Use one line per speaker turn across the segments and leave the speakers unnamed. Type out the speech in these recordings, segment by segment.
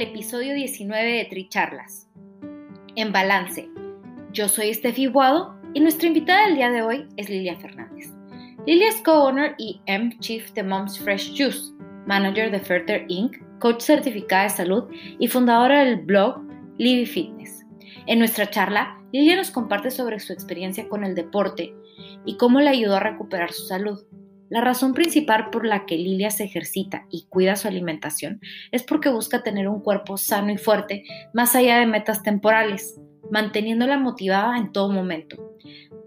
Al episodio 19 de Tricharlas. En balance, yo soy Steffi Guado y nuestra invitada del día de hoy es Lilia Fernández. Lilia es co-owner y M-Chief de Mom's Fresh Juice, manager de Further Inc., coach certificada de salud y fundadora del blog Livy Fitness. En nuestra charla, Lilia nos comparte sobre su experiencia con el deporte y cómo le ayudó a recuperar su salud. La razón principal por la que Lilia se ejercita y cuida su alimentación es porque busca tener un cuerpo sano y fuerte más allá de metas temporales, manteniéndola motivada en todo momento.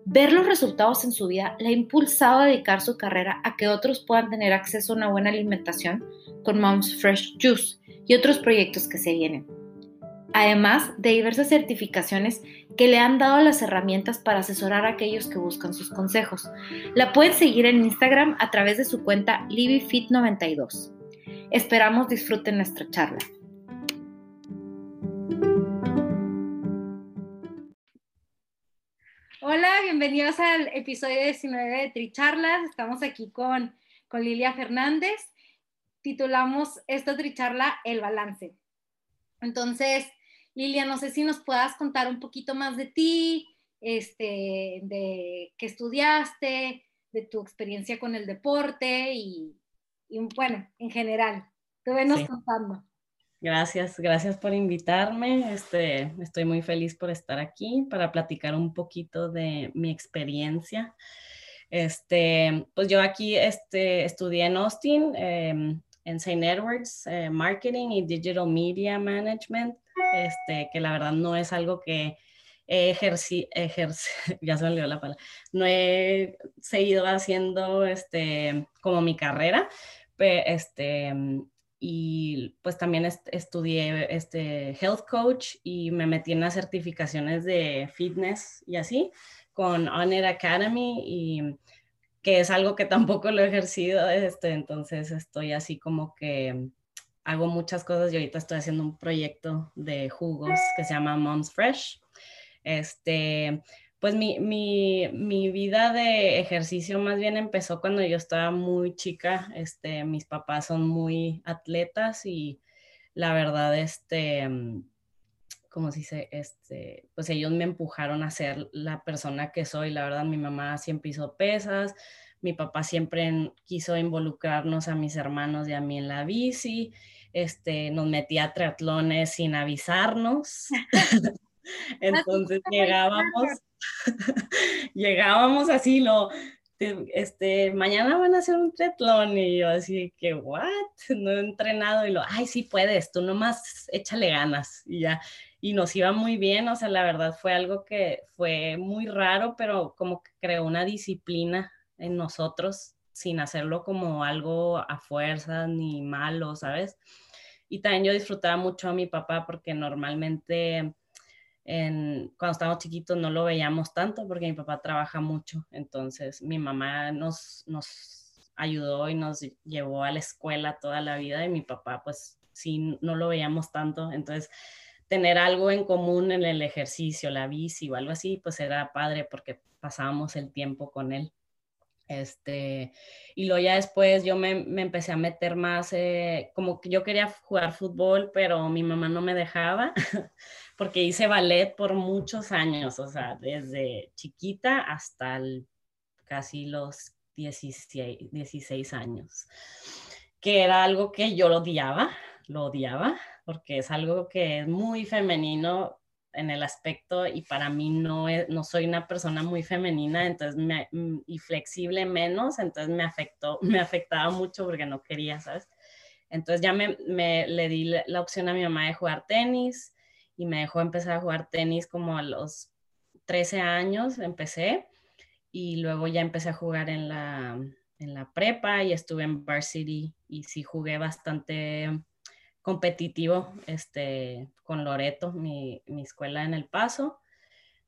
Ver los resultados en su vida la ha impulsado a dedicar su carrera a que otros puedan tener acceso a una buena alimentación con Mom's Fresh Juice y otros proyectos que se vienen además de diversas certificaciones que le han dado las herramientas para asesorar a aquellos que buscan sus consejos. La pueden seguir en Instagram a través de su cuenta LivyFit92. Esperamos disfruten nuestra charla. Hola, bienvenidos al episodio 19 de Tricharlas. Estamos aquí con, con Lilia Fernández. Titulamos esta tricharla El balance. Entonces, Lilia, no sé si nos puedas contar un poquito más de ti, este, de qué estudiaste, de tu experiencia con el deporte y, bueno, en general. Te venos contando.
Gracias, gracias por invitarme. Este, estoy muy feliz por estar aquí para platicar un poquito de mi experiencia. Este, pues yo aquí este, estudié en Austin, em, en St. Edwards, eh, Marketing y Digital Media Management este, que la verdad no es algo que he ejercido, ya se me olvidó la palabra, no he seguido haciendo este, como mi carrera, este, y pues también estudié este health coach y me metí en las certificaciones de fitness y así con Honor Academy y que es algo que tampoco lo he ejercido, este, entonces estoy así como que hago muchas cosas y ahorita estoy haciendo un proyecto de jugos que se llama Moms Fresh. Este, pues mi, mi, mi, vida de ejercicio más bien empezó cuando yo estaba muy chica. Este, mis papás son muy atletas y la verdad, este, como se dice, este, pues ellos me empujaron a ser la persona que soy. La verdad, mi mamá siempre hizo pesas, mi papá siempre quiso involucrarnos a mis hermanos y a mí en la bici este, nos metía a triatlones sin avisarnos. Entonces llegábamos, llegábamos así, lo, este, mañana van a hacer un triatlón y yo así que, what, no he entrenado y lo, ay, sí puedes, tú nomás échale ganas y ya. Y nos iba muy bien, o sea, la verdad fue algo que fue muy raro, pero como que creó una disciplina en nosotros sin hacerlo como algo a fuerza ni malo, ¿sabes? Y también yo disfrutaba mucho a mi papá porque normalmente cuando estábamos chiquitos no lo veíamos tanto porque mi papá trabaja mucho. Entonces mi mamá nos, nos ayudó y nos llevó a la escuela toda la vida y mi papá pues sí no lo veíamos tanto. Entonces tener algo en común en el ejercicio, la bici o algo así, pues era padre porque pasábamos el tiempo con él. Este, y luego ya después yo me, empecé a meter más, eh, como que yo quería jugar fútbol, pero mi mamá no me dejaba, porque hice ballet por muchos años, o sea, desde chiquita hasta casi los 16, 16 años, que era algo que yo lo odiaba, lo odiaba, porque es algo que es muy femenino en el aspecto y para mí no, no soy una persona muy femenina entonces me, mm, y flexible menos, entonces me afectó, me afectaba mucho porque no quería, ¿sabes? Entonces ya me, me le di la opción a mi mamá de jugar tenis y me dejó empezar a jugar tenis como a los 13 años, empecé y luego ya empecé a jugar en la, en la prepa y estuve en varsity y sí jugué bastante competitivo este, con Loreto, mi, mi escuela en El Paso.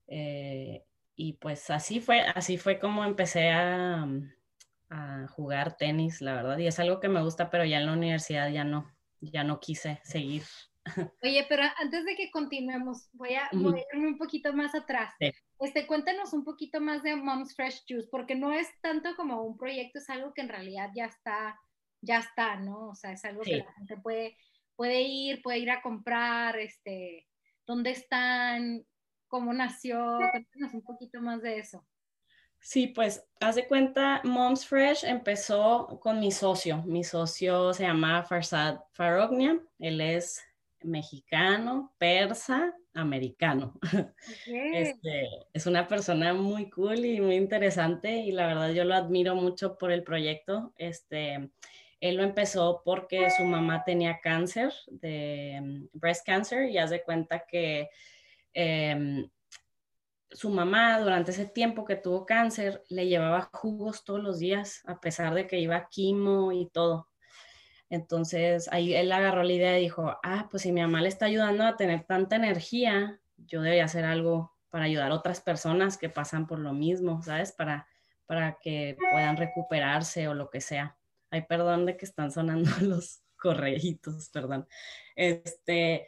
Eh, y pues así fue, así fue como empecé a, a, jugar tenis, la verdad. Y es algo que me gusta, pero ya en la universidad ya no, ya no quise seguir.
Oye, pero antes de que continuemos, voy a, irme un poquito más atrás. Este, cuéntanos un poquito más de Mom's Fresh Juice, porque no es tanto como un proyecto, es algo que en realidad ya está, ya está, ¿no? O sea, es algo que la gente puede, puede ir, puede ir a comprar, este, dónde están, cómo nació, cuéntanos un poquito más de eso.
Sí, pues haz de cuenta, Moms Fresh empezó con mi socio. Mi socio se llama Farsad Farognia. Él es mexicano, persa, americano. Este, es una persona muy cool y muy interesante y la verdad yo lo admiro mucho por el proyecto. Este, él lo empezó porque su mamá tenía cáncer, de mm, breast cancer, y hace cuenta que em, su mamá durante ese tiempo que tuvo cáncer le llevaba jugos todos los días, a pesar de que iba quimo y todo. Entonces ahí él agarró la idea y dijo, ah, pues si mi mamá le está ayudando a tener tanta energía, yo debería hacer algo para ayudar a otras personas que pasan por lo mismo, ¿sabes? Para, para que puedan recuperarse o lo que sea. Ay, perdón de que están sonando los correitos, perdón. Este,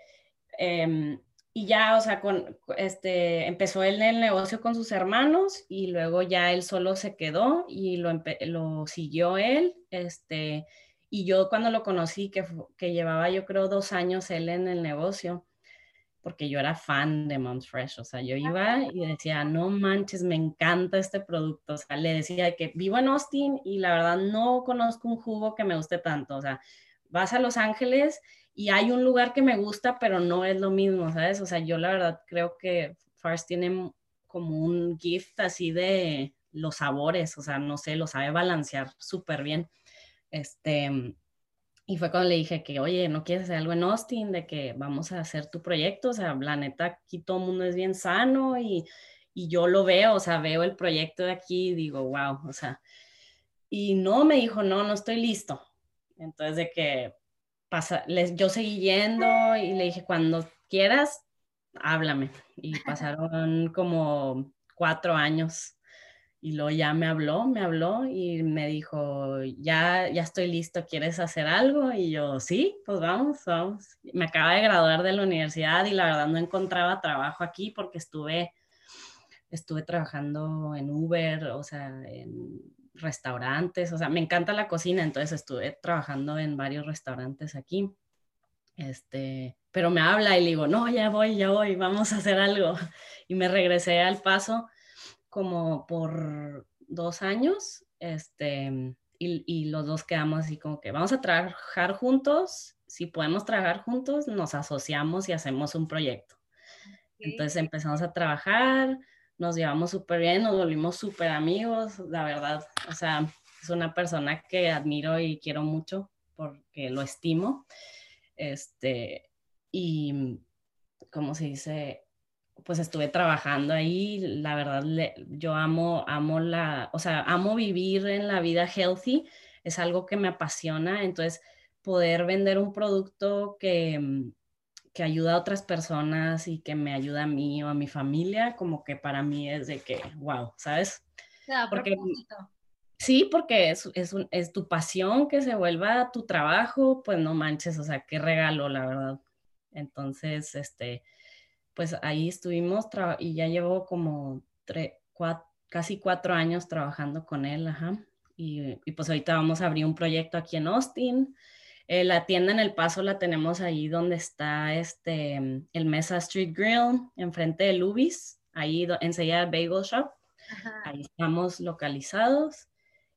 em, y ya, o sea, con, este, empezó él el negocio con sus hermanos y luego ya él solo se quedó y lo, lo siguió él, este, y yo cuando lo conocí, que, que llevaba yo creo dos años él en el negocio, porque yo era fan de Moms Fresh, o sea, yo iba y decía, no manches, me encanta este producto, o sea, le decía que vivo en Austin y la verdad no conozco un jugo que me guste tanto, o sea, vas a Los Ángeles y hay un lugar que me gusta, pero no es lo mismo, ¿sabes? O sea, yo la verdad creo que Fars tiene como un gift así de los sabores, o sea, no sé, lo sabe balancear súper bien. Este, y fue cuando le dije que, oye, ¿no quieres hacer algo en Austin? De que vamos a hacer tu proyecto. O sea, la neta, aquí todo el mundo es bien sano y, y yo lo veo, o sea, veo el proyecto de aquí y digo, wow, o sea, y no, me dijo, no, no estoy listo. Entonces, de que pasa, les, yo seguí yendo y le dije, cuando quieras, háblame. Y pasaron como cuatro años y luego ya me habló, me habló y me dijo, ya, ya estoy listo, ¿quieres hacer algo? Y yo, sí, pues vamos, vamos. Me acaba de graduar de la universidad y la verdad no encontraba trabajo aquí porque estuve, estuve trabajando en Uber, o sea, en restaurantes, o sea, me encanta la cocina, entonces estuve trabajando en varios restaurantes aquí. Este, pero me habla y le digo, no, ya voy, ya voy, vamos a hacer algo. Y me regresé al paso como por dos años, este, y, los dos quedamos así como que vamos a trabajar juntos, si podemos trabajar juntos, nos asociamos y hacemos un proyecto. Entonces empezamos a trabajar, nos llevamos súper bien, nos volvimos súper amigos, la verdad, o sea, es una persona que admiro y quiero mucho porque lo estimo. Este, y, ¿cómo se dice? Pues estuve trabajando ahí, la verdad, yo amo, amo la, o sea, amo vivir en la vida healthy, es algo que me apasiona, entonces poder vender un producto que, mm, que ayuda a otras personas y que me ayuda a mí o a mi familia, como que para mí es de que, wow, ¿sabes? porque, sí, porque es, es, es tu pasión que se vuelva tu trabajo, pues no manches, o sea, qué regalo, la verdad. Entonces, este, pues ahí estuvimos y ya llevo como casi cuatro años trabajando con él, ajá. Y, pues ahorita vamos a abrir un proyecto aquí en Austin. Eh, la tienda en El Paso la tenemos ahí donde está este, el Mesa Street Grill, enfrente de Lubis, ahí enseguida Bagel Shop. Ahí estamos localizados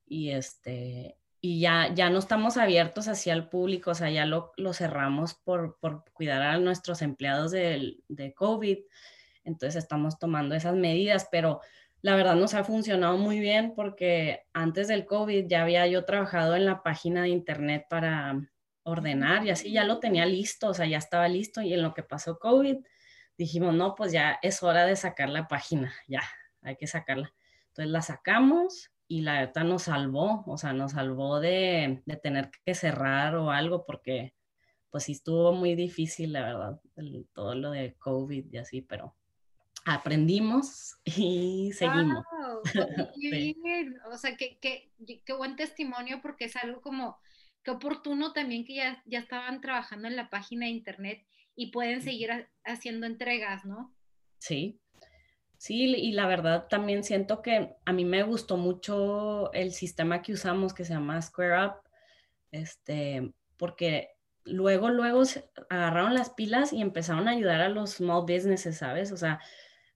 y este y ya, ya no estamos abiertos hacia el público, o sea, ya lo, lo cerramos por, por, cuidar a nuestros empleados de, de COVID. Entonces estamos tomando esas medidas, pero la verdad nos ha funcionado muy bien porque antes del COVID ya había yo trabajado en la página de internet para ordenar y así ya lo tenía listo, o sea, ya estaba listo y en lo que pasó COVID dijimos, no, pues ya es hora de sacar la página, ya, hay que sacarla. Entonces la sacamos y la verdad nos salvó, o sea, nos salvó de, tener que cerrar o algo porque pues sí estuvo muy difícil, la verdad, todo lo de COVID y así, pero aprendimos y seguimos.
O sea, qué, qué, qué, buen testimonio porque es algo como, qué oportuno también que ya, ya estaban trabajando en la página de internet y pueden seguir haciendo entregas, ¿no?
Sí, Sí, y la verdad también siento que a mí me gustó mucho el sistema que usamos que se llama Square Up, este, porque luego, luego agarraron las pilas y empezaron a ayudar a los small businesses, ¿sabes? O sea,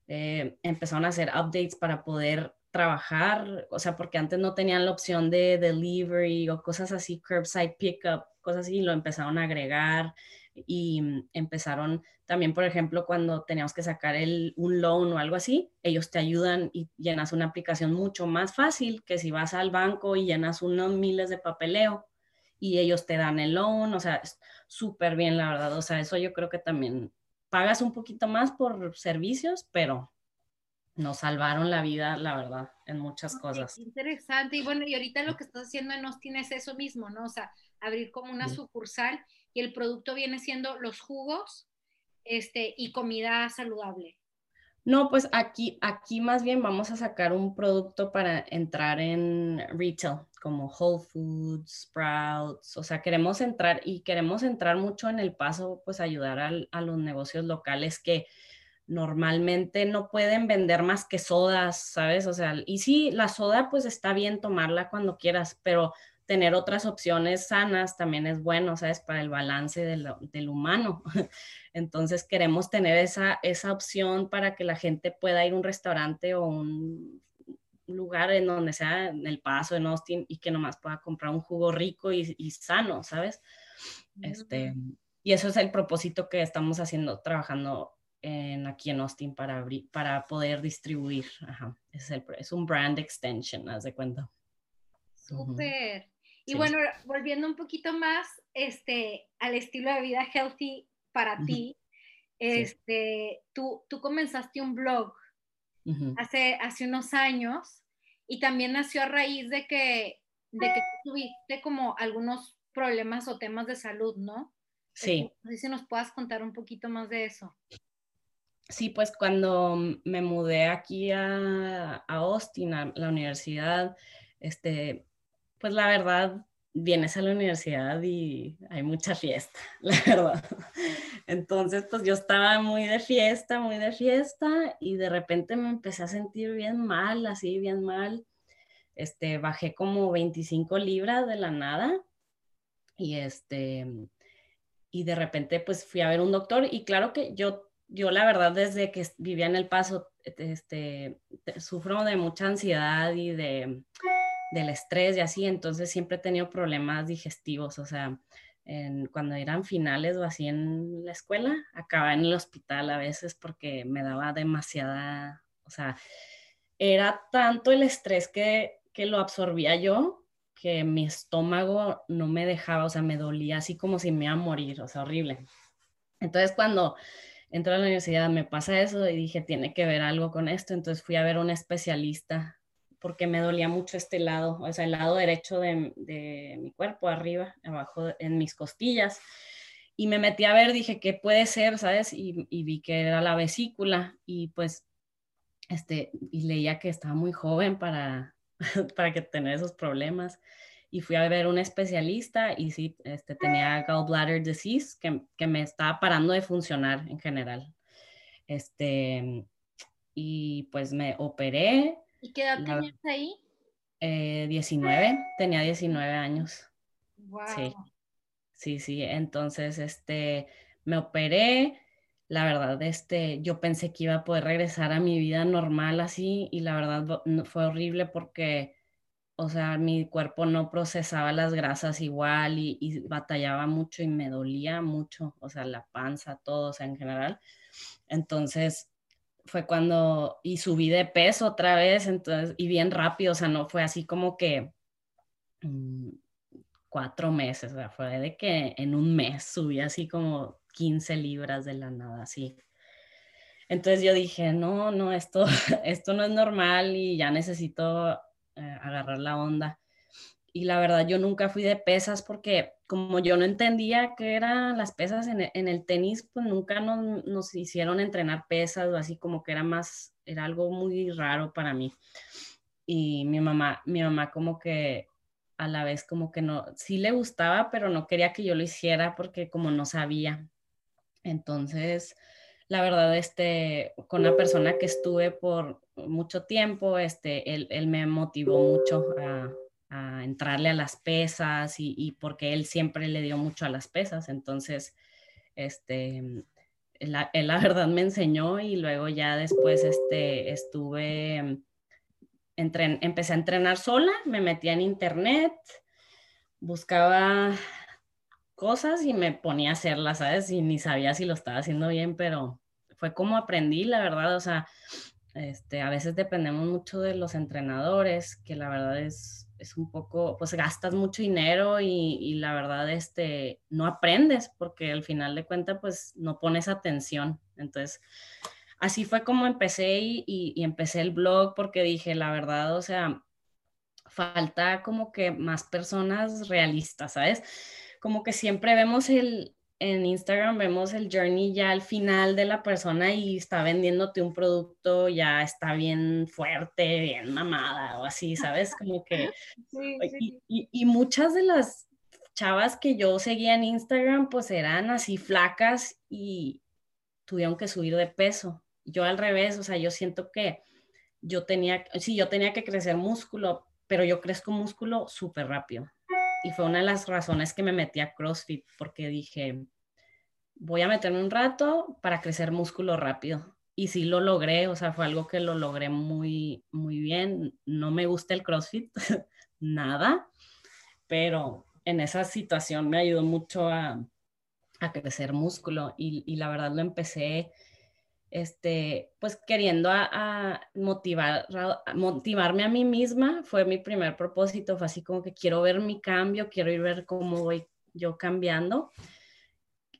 eh, empezaron a hacer updates para poder trabajar, o sea, porque antes no tenían la opción de delivery o cosas así, curbside pickup, cosas así, lo empezaron a agregar y mm, empezaron también, por ejemplo, cuando teníamos que sacar el, un loan o algo así, ellos te ayudan y llenas una aplicación mucho más fácil que si vas al banco y llenas unos miles de papeleo y ellos te dan el loan, o sea, súper bien, la verdad, o sea, eso yo creo que también pagas un poquito más por servicios, pero nos salvaron la vida, la verdad, en muchas cosas.
Interesante. Y bueno, y ahorita lo que estás haciendo en Austin es eso mismo, ¿no? O sea, abrir como una sucursal y el producto viene siendo los jugos este, y comida saludable.
No, pues aquí, aquí más bien vamos a sacar un producto para entrar en retail, como Whole Foods, Sprouts, o sea, queremos entrar y queremos entrar mucho en el paso, pues ayudar a los negocios locales que normalmente no pueden vender más que sodas, ¿sabes? O sea, y sí, la soda pues está bien tomarla cuando quieras, pero tener otras opciones sanas también es bueno, ¿sabes? Para el balance del, humano. Entonces queremos tener esa, esa opción para que la gente pueda ir a un restaurante o un lugar en donde sea en El Paso, en Austin, y que nomás pueda comprar un jugo rico y, sano, ¿sabes? Este, y eso es el propósito que estamos haciendo, trabajando en, aquí en Austin para, para poder distribuir. Ajá. Es, el, es un brand extension, haz de cuenta.
Súper. Y bueno, volviendo un poquito más este, al estilo de vida healthy para ti, este, tú, tú comenzaste un blog hace, hace unos años y también nació a raíz de que, de que tuviste como algunos problemas o temas de salud, ¿no?
Sí.
No sé si nos puedas contar un poquito más de eso.
Sí, pues cuando me mudé aquí a, a Austin, a la universidad, este, pues la verdad, vienes a la universidad y hay mucha fiesta, la verdad. Entonces, pues yo estaba muy de fiesta, muy de fiesta y de repente me empecé a sentir bien mal, así bien mal. Este, bajé como 25 libras de la nada y este, y de repente pues fui a ver un doctor y claro que yo, yo la verdad desde que vivía en El Paso, este, sufro de mucha ansiedad y de del estrés y así, entonces siempre he tenido problemas digestivos, o sea, cuando eran finales o así en la escuela, acababa en el hospital a veces porque me daba demasiada, o sea, era tanto el estrés que, que lo absorbía yo que mi estómago no me dejaba, o sea, me dolía así como si me iba a morir, o sea, horrible. Entonces cuando entré a la universidad me pasa eso y dije, tiene que ver algo con esto, entonces fui a ver un especialista porque me dolía mucho este lado, o sea, el lado derecho de, mi cuerpo, arriba, abajo, en mis costillas. Y me metí a ver, dije, ¿qué puede ser? ¿Sabes? Y, vi que era la vesícula y pues, este, y leía que estaba muy joven para, para que tener esos problemas. Y fui a ver un especialista y sí, este, tenía gallbladder disease que, que me estaba parando de funcionar en general. Este, y pues me operé
¿Y qué edad tenías ahí?
19, eh, tenía 19 años. Wow. Sí, sí, sí. Entonces, este, me operé. La verdad, este, yo pensé que iba a poder regresar a mi vida normal así y la verdad fue horrible porque o sea, mi cuerpo no procesaba las grasas igual y, y, batallaba mucho y me dolía mucho, o sea, la panza, todo, o sea, en general. Entonces, fue cuando, y subí de peso otra vez, entonces, y bien rápido, o sea, no fue así como que mm, cuatro meses, o sea, fue de que en un mes subí así como 15 libras de la nada, así. Entonces yo dije, no, no, esto, esto no es normal y ya necesito eh, agarrar la onda. Y la verdad, yo nunca fui de pesas porque como yo no entendía qué eran las pesas en el, tenis, pues nunca nos, nos, hicieron entrenar pesas o así como que era más, era algo muy raro para mí. Y mi mamá, mi mamá como que a la vez como que no, sí le gustaba, pero no quería que yo lo hiciera porque como no sabía. Entonces, la verdad, este, con una persona que estuve por mucho tiempo, este, él, él me motivó mucho a, entrarle a las pesas y, porque él siempre le dio mucho a las pesas. Entonces, este, él, él la verdad me enseñó y luego ya después este, estuve, empecé a entrenar sola, me metía en internet, buscaba cosas y me ponía a hacerlas, ¿sabes? Y ni sabía si lo estaba haciendo bien, pero fue como aprendí, la verdad, o sea, este, a veces dependemos mucho de los entrenadores, que la verdad es, es un poco, pues gastas mucho dinero y, y, la verdad, este, no aprendes porque al final de cuentas, pues no pones atención. Entonces, así fue como empecé y, y empecé el blog porque dije, la verdad, o sea, falta como que más personas realistas, ¿sabes? como que siempre vemos el, en Instagram vemos el journey ya al final de la persona y está vendiéndote un producto, ya está bien fuerte, bien mamada o así, ¿sabes? Como que... Sí, sí. Y, y, muchas de las chavas que yo seguía en Instagram, pues eran así flacas y tuvieron que subir de peso. Yo al revés, o sea, yo siento que yo tenía, sí, yo tenía que crecer músculo, pero yo crezco músculo súper rápido y fue una de las razones que me metí a CrossFit, porque dije, voy a meterme un rato para crecer músculo rápido. Y sí lo logré, o sea, fue algo que lo logré muy, muy bien. No me gusta el CrossFit, nada, pero en esa situación me ayudó mucho a, a crecer músculo y, y, la verdad lo empecé este, pues queriendo a, motivar, motivarme a mí misma, fue mi primer propósito, fue así como que quiero ver mi cambio, quiero ir ver cómo voy yo cambiando.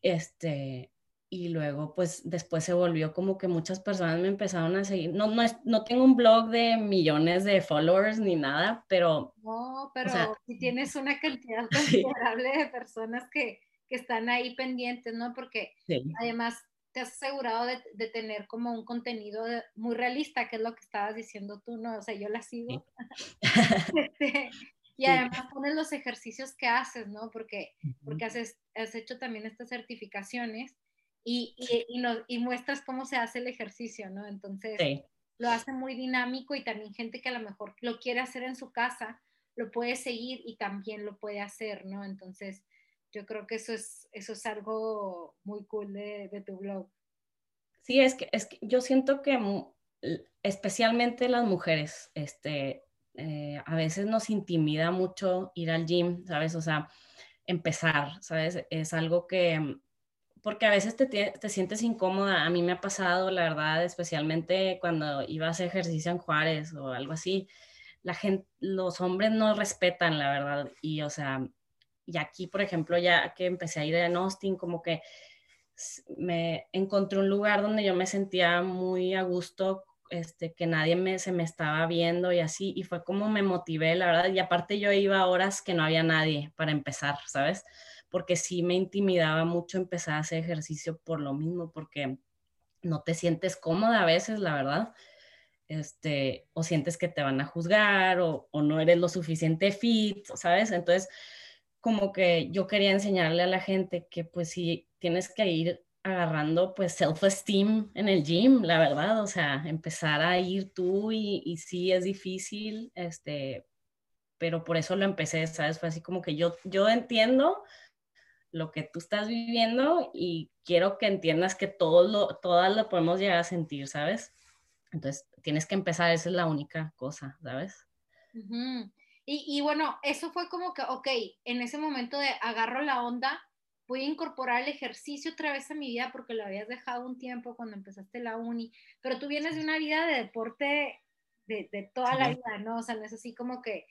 Este, y luego pues después se volvió como que muchas personas me empezaron a seguir. No, no, es, no tengo un blog de millones de followers ni nada, pero...
No, pero si tienes una cantidad considerable de personas que, que, están ahí pendientes, ¿no? Porque sí. además te has asegurado de, tener como un contenido muy realista, que es lo que estabas diciendo tú, ¿no? O sea, yo la sigo. Este, y además pones los ejercicios que haces, ¿no? Porque, porque has, has hecho también estas certificaciones y, y, y, muestras cómo se hace el ejercicio, ¿no? Entonces, lo hace muy dinámico y también gente que a lo mejor lo quiere hacer en su casa, lo puede seguir y también lo puede hacer, ¿no? Entonces, yo creo que eso es, eso es algo muy cool de, de tu blog.
Sí, es que, es que yo siento que especialmente las mujeres, este, eh, a veces nos intimida mucho ir al gym, ¿sabes? O sea, empezar, ¿sabes? Es algo que, porque a veces te, te, sientes incómoda. A mí me ha pasado, la verdad, especialmente cuando iba a hacer ejercicio en Juárez o algo así. La gente, los hombres no respetan, la verdad. Y, o sea, y aquí, por ejemplo, ya que empecé a ir a Austin, como que me encontré un lugar donde yo me sentía muy a gusto, este, que nadie me, se me estaba viendo y así, y fue como me motivé, la verdad, y aparte yo iba a horas que no había nadie para empezar, ¿sabes? Porque sí me intimidaba mucho empezar a hacer ejercicio por lo mismo, porque no te sientes cómoda a veces, la verdad. Este, o sientes que te van a juzgar o, o no eres lo suficiente fit, ¿sabes? Entonces, como que yo quería enseñarle a la gente que pues sí tienes que ir agarrando pues self-esteem en el gym, la verdad, o sea, empezar a ir tú y, y sí es difícil, este, pero por eso lo empecé, ¿sabes? Fue así como que yo, yo entiendo lo que tú estás viviendo y quiero que entiendas que todos lo, todas lo podemos llegar a sentir, ¿sabes? Entonces, tienes que empezar, esa es la única cosa, ¿sabes?
Uh -huh. Y, bueno, eso fue como que, ok, en ese momento de agarro la onda, voy a incorporar el ejercicio otra vez a mi vida porque lo habías dejado un tiempo cuando empezaste la uni, pero tú vienes de una vida de deporte de, toda la vida, ¿no? O sea, no es así como que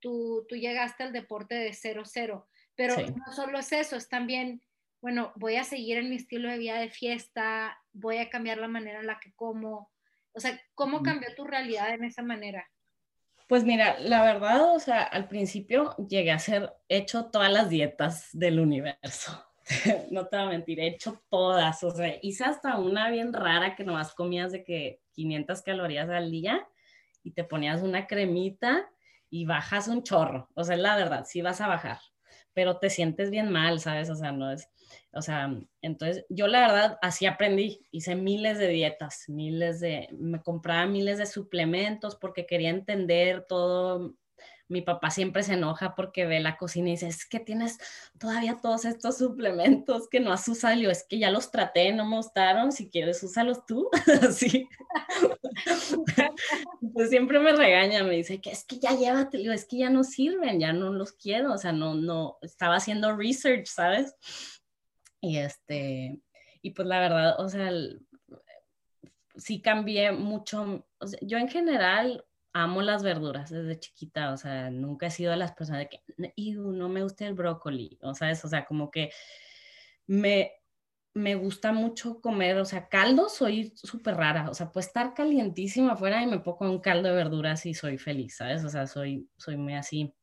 tú, tú llegaste al deporte de cero, cero, pero no solo es eso, es también, bueno, voy a seguir en mi estilo de vida de fiesta, voy a cambiar la manera en la que como, o sea, ¿cómo cambió tu realidad en esa manera?
Pues mira, la verdad, o sea, al principio llegué a ser hecho todas las dietas del universo. no te voy a mentir, he hecho todas, o sea, hice hasta una bien rara que nomás comías de que 500 calorías al día y te ponías una cremita y bajas un chorro, o sea, la verdad, sí vas a bajar, pero te sientes bien mal, ¿sabes? O sea, no es, o sea, entonces yo la verdad así aprendí, hice miles de dietas, miles de, me compraba miles de suplementos porque quería entender todo. Mi papá siempre se enoja porque ve la cocina y dice, es que tienes todavía todos estos suplementos que no has usado. Y yo, es que ya los traté, no me gustaron, si quieres úsalos tú. Así. pues siempre me regaña, me dice que es que ya llévate, es que ya no sirven, ya no los quiero, o sea, no, no, estaba haciendo research, ¿sabes? Y este, y pues la verdad, o sea, sí cambié mucho. yo en general amo las verduras desde chiquita, o sea, nunca he sido de las personas de que, no me gusta el brócoli, o sea, o sea, como que me, me gusta mucho comer, o sea, caldo soy súper rara, o sea, puede estar calientísima afuera y me pongo un caldo de verduras y soy feliz, ¿sabes? O sea, soy, soy muy así.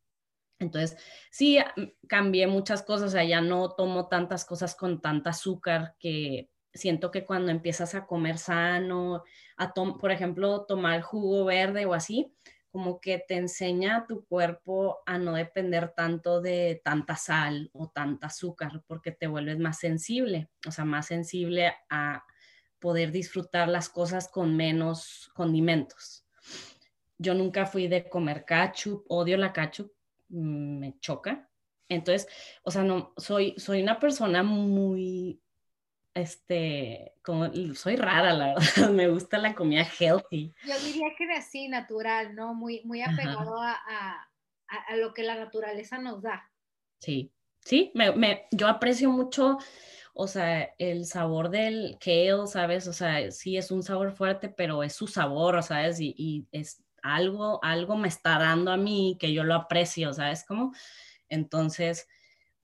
Entonces, sí, mm, cambié muchas cosas, o sea, ya no tomo tantas cosas con tanta azúcar que siento que cuando empiezas a comer sano, a por ejemplo, tomar jugo verde o así, como que te enseña a tu cuerpo a no depender tanto de tanta sal o tanta azúcar, porque te vuelves más sensible, o sea, más sensible a poder disfrutar las cosas con menos condimentos. Yo nunca fui de comer ketchup, odio la ketchup, me choca. Entonces, o sea, no, soy, soy una persona muy, este, como, soy rara, la verdad, me gusta la comida healthy.
Yo diría que así, natural, ¿no? Muy, muy apegado a, a, a, lo que la naturaleza nos da.
Sí, sí, me, me, yo aprecio mucho, o sea, el sabor del kale, ¿sabes? O sea, sí es un sabor fuerte, pero es su sabor, ¿sabes? Y, y es, algo, algo me está dando a mí que yo lo aprecio, ¿sabes cómo? Entonces,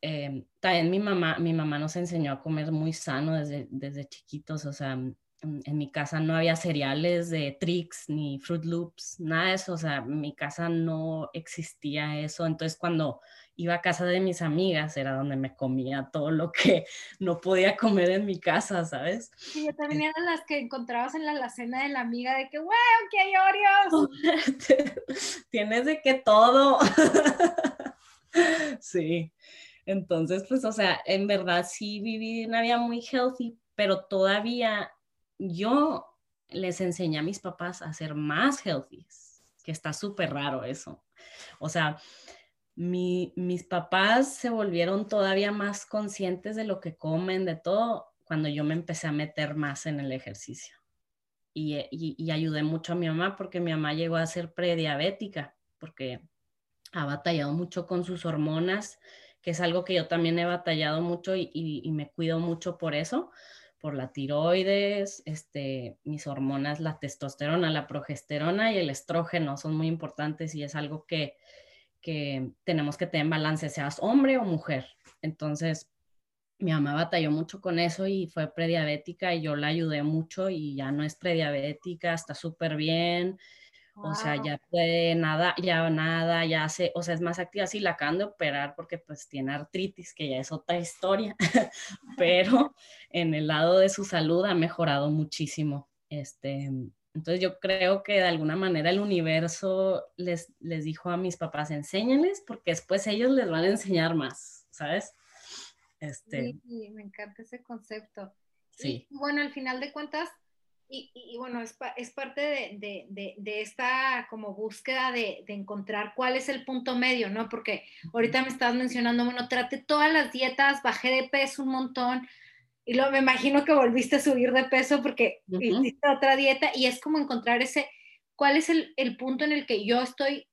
em, también mi mamá, mi mamá nos enseñó a comer muy sano desde, desde chiquitos, o sea, en mi casa no había cereales de Trix ni Fruit Loops, nada de eso, o sea, en mi casa no existía eso, entonces cuando iba a casa de mis amigas, era donde me comía todo lo que no podía comer en mi casa, ¿sabes?
Sí, yo también era las que encontrabas en la alacena de la amiga de que, wow, que hay Oreos.
Tienes de que todo. sí. Entonces, pues, o sea, en verdad sí viví una vida muy healthy, pero todavía yo les enseñé a mis papás a ser más healthy, que está súper raro eso. O sea, mis papás se volvieron todavía más conscientes de lo que comen, de todo, cuando yo me empecé a meter más en el ejercicio. Y, y, ayudé mucho a mi mamá porque mi mamá llegó a ser prediabética, porque ha batallado mucho con sus hormonas, que es algo que yo también he batallado mucho y me cuido mucho por eso, por la tiroides, este, mis hormonas, la testosterona, la progesterona y el estrógeno son muy importantes y es algo que, que tenemos que tener balance, seas hombre o mujer. Entonces, mi mamá batalló mucho con eso y fue prediabética y yo la ayudé mucho y ya no es prediabética, está súper bien. O sea, ya puede nada, ya nada, ya hace, o sea, es más activa. Sí, la acaban de operar porque pues tiene artritis, que ya es otra historia, pero en el lado de su salud ha mejorado muchísimo. Este, entonces yo creo que de alguna manera el universo les, les dijo a mis papás, enséñales, porque después ellos les van a enseñar más, ¿sabes?
Este... Sí, me encanta ese concepto. Sí. Y, bueno, al final de cuentas, y, y, bueno, es, es parte de, de, de, de, esta como búsqueda de, encontrar cuál es el punto medio, ¿no? Porque ahorita me estabas mencionando, bueno, trate todas las dietas, bajé de peso un montón, y luego me imagino que volviste a subir de peso porque hiciste otra dieta y es como encontrar ese, cuál es el, punto en el que yo estoy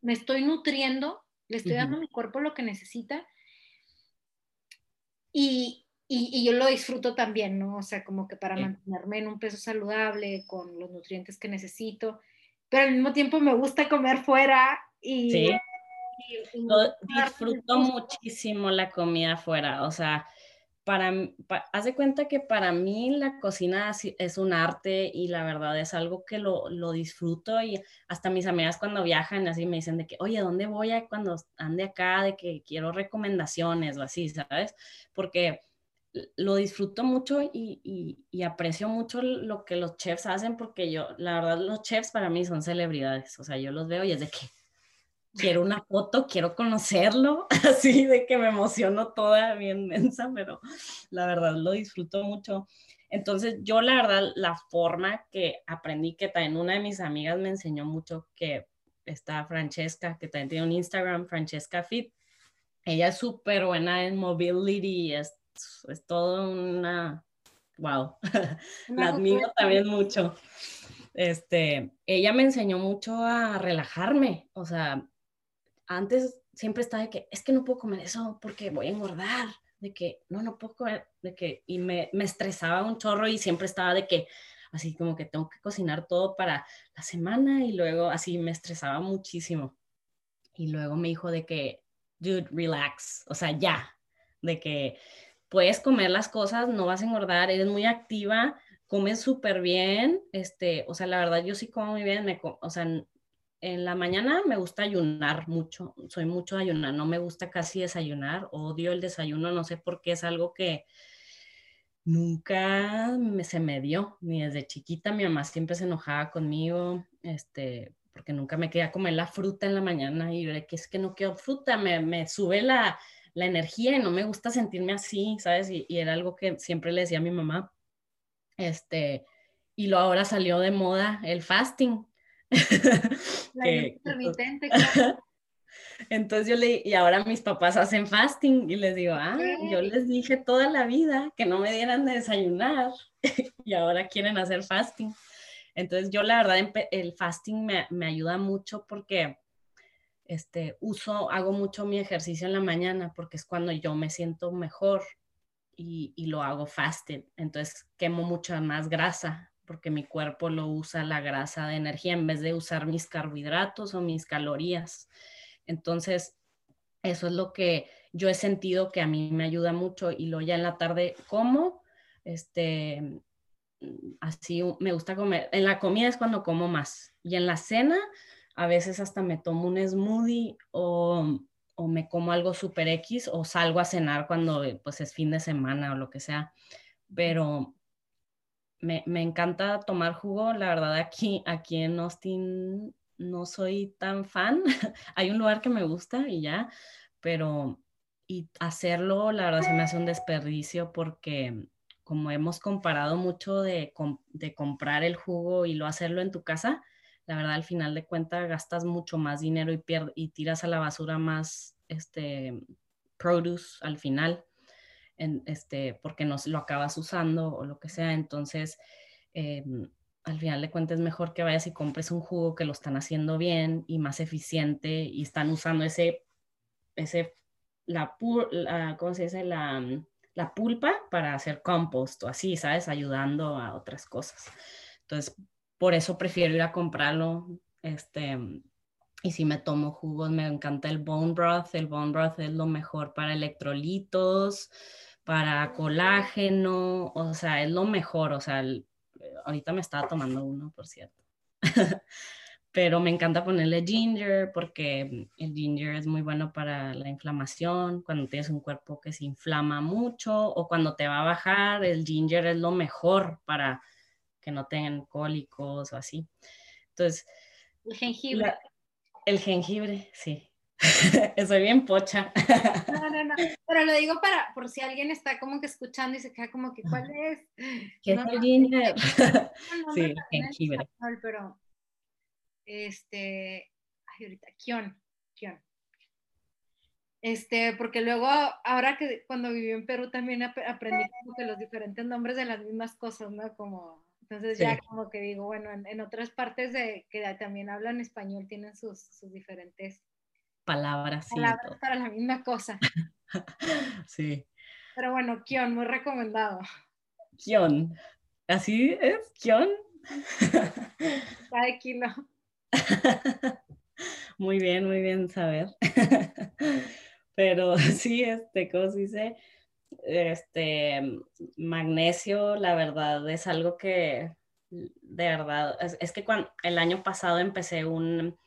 me estoy nutriendo, le estoy dando a mi cuerpo lo que necesita y, y, yo lo disfruto también, ¿no? O sea, como que para mantenerme en un peso saludable, con los nutrientes que necesito, pero al mismo tiempo me gusta comer fuera y...
Sí. disfruto muchísimo la comida fuera, o sea, para, haz de cuenta que para mí la cocina es un arte y la verdad es algo que lo, lo, disfruto y hasta mis amigas cuando viajan así me dicen de que, oye, ¿dónde voy a cuando ande acá? De que quiero recomendaciones o así, ¿sabes? Porque lo disfruto mucho y, y, aprecio mucho lo que los chefs hacen porque yo, la verdad, los chefs para mí son celebridades, o sea, yo los veo y es de que quiero una foto, quiero conocerlo, así de que me emociono toda bien mensa, pero la verdad lo disfruto mucho. Entonces, yo la verdad, la forma que aprendí, que también una de mis amigas me enseñó mucho, que está Francesca, que también tiene un Instagram, Francesca Fit. Ella es súper buena en mobility, es, es todo una, wow, la admiro también mucho. Este, ella me enseñó mucho a relajarme, o sea, antes siempre estaba de que es que no puedo comer eso porque voy a engordar, de que no, no puedo comer, de que, y me, me estresaba un chorro y siempre estaba de que, así como que tengo que cocinar todo para la semana y luego así me estresaba muchísimo. Y luego me dijo de que, dude, relax, o sea, ya, de que puedes comer las cosas, no vas a engordar, eres muy activa, comes súper bien, este, o sea, la verdad yo sí como muy bien, me, o sea, en la mañana me gusta ayunar mucho, soy mucho ayunar, no me gusta casi desayunar, odio el desayuno, no sé por qué, es algo que nunca me, se me dio, ni desde chiquita mi mamá siempre se enojaba conmigo, este, porque nunca me quería comer la fruta en la mañana y yo que es que no quiero fruta, me, me sube la, la, energía y no me gusta sentirme así, ¿sabes? Y, y, era algo que siempre le decía a mi mamá, este, y lo ahora salió de moda el fasting, Entonces yo le, y ahora mis papás hacen fasting y les digo, ah, yo les dije toda la vida que no me dieran de desayunar y ahora quieren hacer fasting. Entonces yo la verdad el fasting me, me, ayuda mucho porque este, uso, hago mucho mi ejercicio en la mañana porque es cuando yo me siento mejor y, lo hago fasted. Entonces quemo mucha más grasa porque mi cuerpo lo usa la grasa de energía en vez de usar mis carbohidratos o mis calorías. Entonces, eso es lo que yo he sentido que a mí me ayuda mucho y luego ya en la tarde como, este, así me gusta comer. En la comida es cuando como más y en la cena a veces hasta me tomo un smoothie o, o me como algo super X o salgo a cenar cuando pues es fin de semana o lo que sea. Pero me, encanta tomar jugo. La verdad, aquí, aquí en Austin no soy tan fan. Hay un lugar que me gusta y ya, pero y hacerlo, la verdad, se me hace un desperdicio porque como hemos comparado mucho de, de comprar el jugo y lo hacerlo en tu casa, la verdad, al final de cuentas gastas mucho más dinero y, y tiras a la basura más este, produce al final este, porque no lo acabas usando o lo que sea. Entonces, eh, al final de cuentas es mejor que vayas y compres un jugo que lo están haciendo bien y más eficiente y están usando ese, ese, la, ¿cómo se dice? La, la pulpa para hacer compost o así, ¿sabes? Ayudando a otras cosas. Entonces, por eso prefiero ir a comprarlo, este, y si me tomo jugos, me encanta el bone broth. El bone broth es lo mejor para electrolitos, para colágeno, o sea, es lo mejor, o sea, ahorita me estaba tomando uno, por cierto. Pero me encanta ponerle ginger porque el ginger es muy bueno para la inflamación, cuando tienes un cuerpo que se inflama mucho o cuando te va a bajar, el ginger es lo mejor para que no tengan cólicos o así. Entonces,
el jengibre.
el jengibre, sí. Soy bien pocha.
No, no, no. Pero lo digo para, por si alguien está como que escuchando y se queda como que, ¿cuál es?
¿Qué es el ginger? sí, jengibre.
Pero, este, ay, ahorita, Kion, Kion. Este, porque luego, ahora que cuando viví en Perú también aprendí como que los diferentes nombres de las mismas cosas, ¿no? Como Entonces ya como que digo, bueno, en, otras partes de que también hablan español tienen sus, sus diferentes
palabras,
palabras para la misma cosa.
sí.
Pero bueno, Kion, muy recomendado.
Kion. ¿Así es? ¿Kion?
Cada kilo.
Muy bien, muy bien saber. Pero sí, este, ¿cómo se dice? Este, magnesio, la verdad, es algo que, de verdad, es, que cuando, el año pasado empecé un,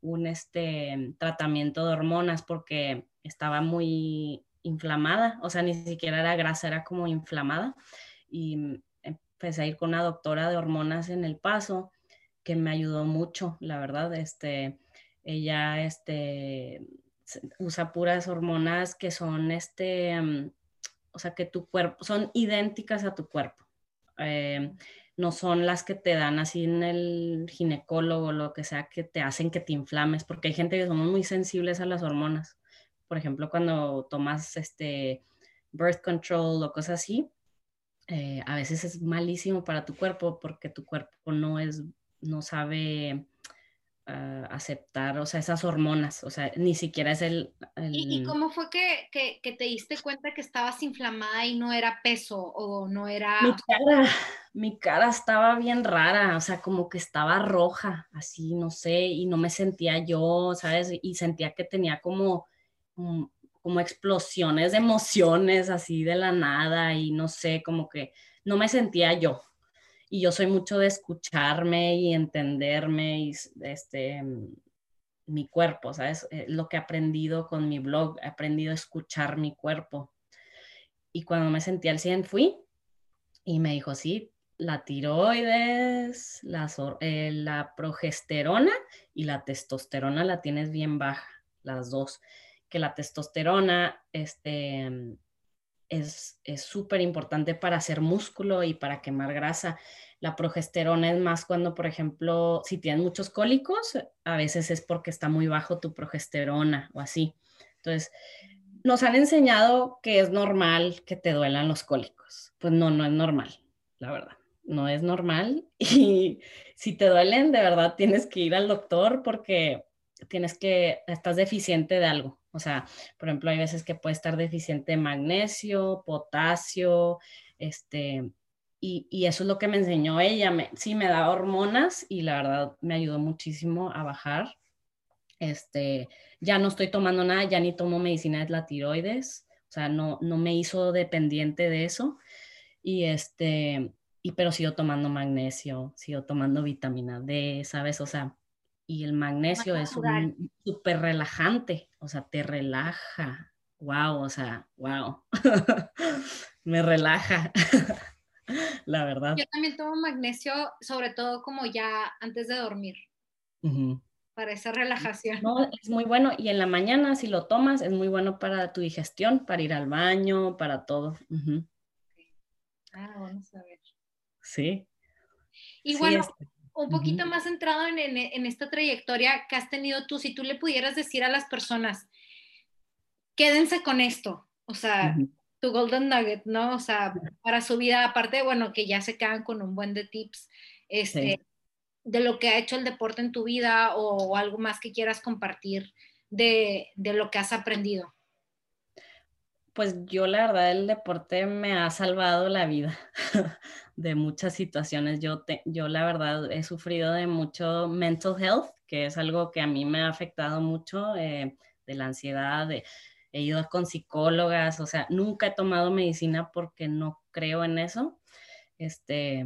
un este, tratamiento de hormonas porque estaba muy inflamada, o sea, ni siquiera era grasa, era como inflamada. Y empecé a ir con una doctora de hormonas en el paso que me ayudó mucho, la verdad. Este, ella este, usa puras hormonas que son, este, o sea, que tu cuerpo, son idénticas a tu cuerpo. Eh, no son las que te dan así en el ginecólogo, lo que sea, que te hacen que te inflames, porque hay gente que somos muy sensibles a las hormonas. Por ejemplo, cuando tomas este birth control o cosas así, eh, a veces es malísimo para tu cuerpo porque tu cuerpo no es, no sabe ah, aceptar, o sea, esas hormonas, o sea, ni siquiera es el...
¿Y, cómo fue que, que, te diste cuenta que estabas inflamada y no era peso o no era...
Mi cara, mi cara estaba bien rara, o sea, como que estaba roja, así, no sé, y no me sentía yo, ¿sabes? Y sentía que tenía como como explosiones de emociones así de la nada y no sé, como que no me sentía yo. Y yo soy mucho de escucharme y entenderme y este mi cuerpo, ¿sabes? Eh, lo que he aprendido con mi blog, he aprendido a escuchar mi cuerpo. Y cuando me sentí al 100 fui y me dijo, sí, la tiroides, la, eh, la progesterona y la testosterona la tienes bien baja, las dos que la testosterona este, es súper importante para hacer músculo y para quemar grasa. La progesterona es más cuando, por ejemplo, si tienes muchos cólicos, a veces es porque está muy bajo tu progesterona o así. Entonces, nos han enseñado que es normal que te duelan los cólicos. Pues no, no es normal, la verdad. No es normal. Y si te duelen, de verdad tienes que ir al doctor porque tienes que, estás deficiente de algo. O sea, por ejemplo, hay veces que puede estar deficiente de magnesio, potasio, este, y, eso es lo que me enseñó ella. Me, sí, me da hormonas y la verdad me ayudó muchísimo a bajar. Este, ya no estoy tomando nada, ya ni tomo medicina de la tiroides, o sea, no, no me hizo dependiente de eso. Y este, y pero sigo tomando magnesio, sigo tomando vitamina D, ¿sabes? O sea, y el magnesio es súper relajante, o sea, te relaja. Wow, o sea, wow. Me relaja, la verdad.
Yo también tomo magnesio, sobre todo como ya antes de dormir, para esa relajación.
No, es muy bueno y en la mañana si lo tomas es muy bueno para tu digestión, para ir al baño, para todo.
Ah, vamos a ver.
Sí.
Y bueno, este un poquito más centrado en, esta trayectoria que has tenido tú, si tú le pudieras decir a las personas, quédense con esto, o sea, tu golden nugget, ¿no? O sea, para su vida, aparte, bueno, que ya se quedan con un buen de tips, este, de lo que ha hecho el deporte en tu vida o, algo más que quieras compartir de, de lo que has aprendido.
Pues yo la verdad el deporte me ha salvado la vida de muchas situaciones. Yo, yo la verdad he sufrido de mucho mental health, que es algo que a mí me ha afectado mucho, eh, de la ansiedad, he ido con psicólogas, o sea, nunca he tomado medicina porque no creo en eso, este,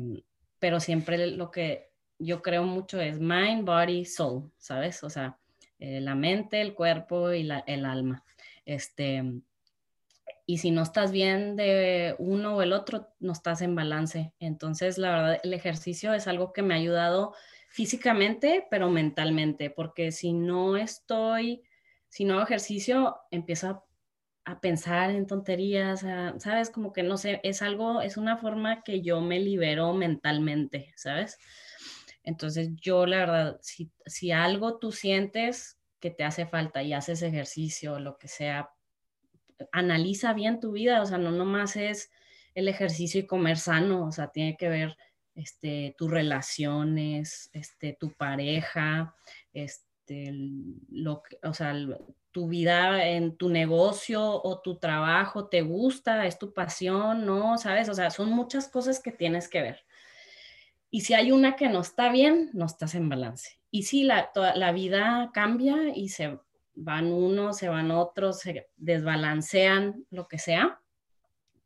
pero siempre lo que yo creo mucho es mind, body, soul, ¿sabes? O sea, eh, la mente, el cuerpo y la, el alma. Este, y si no estás bien de uno o el otro, no estás en balance. Entonces, la verdad, el ejercicio es algo que me ha ayudado físicamente, pero mentalmente, porque si no estoy, si no hago ejercicio, empiezo a, pensar en tonterías, ¿sabes? Como que no sé, es algo, es una forma que yo me libero mentalmente, ¿sabes? Entonces, yo la verdad, si, si algo tú sientes que te hace falta y haces ejercicio, lo que sea, analiza bien tu vida, o sea, no nomás es el ejercicio y comer sano, o sea, tiene que ver este, tus relaciones, este, tu pareja, este, lo, o sea, tu vida en tu negocio o tu trabajo, ¿te gusta? ¿Es tu pasión? ¿No? ¿Sabes? O sea, son muchas cosas que tienes que ver. Y si hay una que no está bien, no estás en balance. Y si la, la vida cambia y se van unos, se van otros, se desbalancean, lo que sea,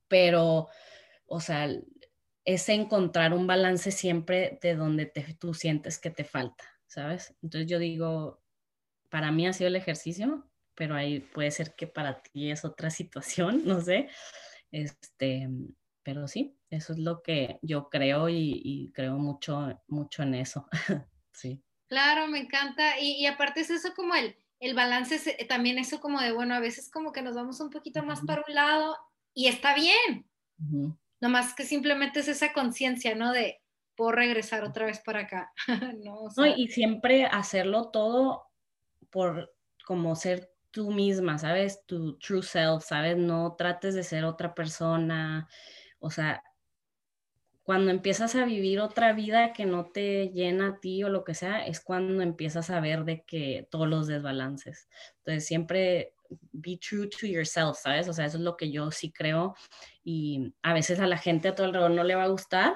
pero, o sea, es encontrar un balance siempre de donde te, tú sientes que te falta, ¿sabes? Entonces yo digo, para mí ha sido el ejercicio, pero ahí puede ser que para ti es otra situación, no sé. Este, pero sí, eso es lo que yo creo y, creo mucho, mucho en eso. sí.
Claro, me encanta. Y, aparte es eso como el, el balance, es, también eso como de, bueno, a veces como que nos vamos un poquito más para un lado y está bien. No más que simplemente es esa conciencia, ¿no? De, puedo regresar otra vez para acá. no,
no, y siempre hacerlo todo por como ser tú misma, ¿sabes? Tu true self, ¿sabes? No trates de ser otra persona. O sea, cuando empiezas a vivir otra vida que no te llena a ti o lo que sea, es cuando empiezas a ver de que todos los desbalances. Entonces, siempre be true to yourself, ¿sabes? O sea, eso es lo que yo sí creo. Y a veces a la gente a tu alrededor no le va a gustar,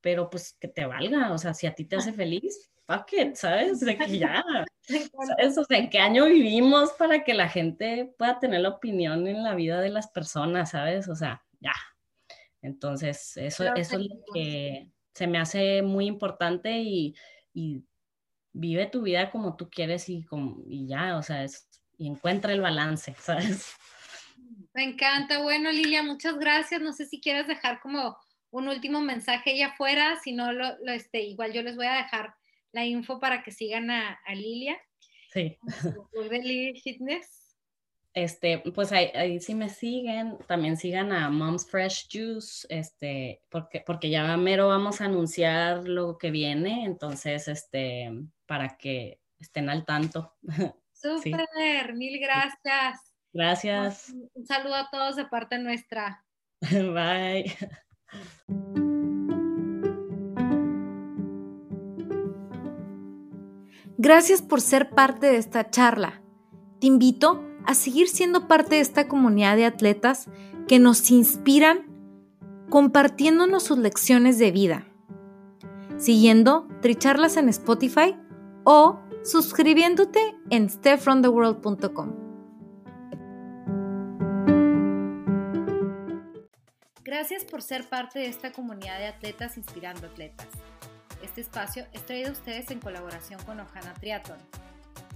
pero pues que te valga. O sea, si a ti te hace feliz, fuck it, ¿sabes? De que ya. ¿Sabes? O sea, ¿en qué año vivimos para que la gente pueda tener la opinión en la vida de las personas, ¿sabes? O sea, ya. Entonces, eso, eso es lo que se me hace muy importante y, y vive tu vida como tú quieres y, como, y ya, o sea, es, y encuentra el balance, ¿sabes?
Me encanta. Bueno, Lilia, muchas gracias. No sé si quieres dejar como un último mensaje allá afuera, si no, lo, este, igual yo les voy a dejar la info para que sigan a, Lilia.
Sí.
De Lilia Fitness.
Este, pues ahí, ahí, sí me siguen, también sigan a Mom's Fresh Juice, este, porque, porque ya mero vamos a anunciar lo que viene, entonces, este, para que estén al tanto.
Súper, mil gracias.
Gracias.
Un saludo a todos de parte nuestra.
Bye.
Gracias por ser parte de esta charla. Te invito a seguir siendo parte de esta comunidad de atletas que nos inspiran compartiéndonos sus lecciones de vida, siguiendo Tricharlas en Spotify o suscribiéndote en stepfromtheworld.com. Gracias por ser parte de esta comunidad de atletas inspirando atletas. Este espacio es traído a ustedes en colaboración con Ojana Triathlon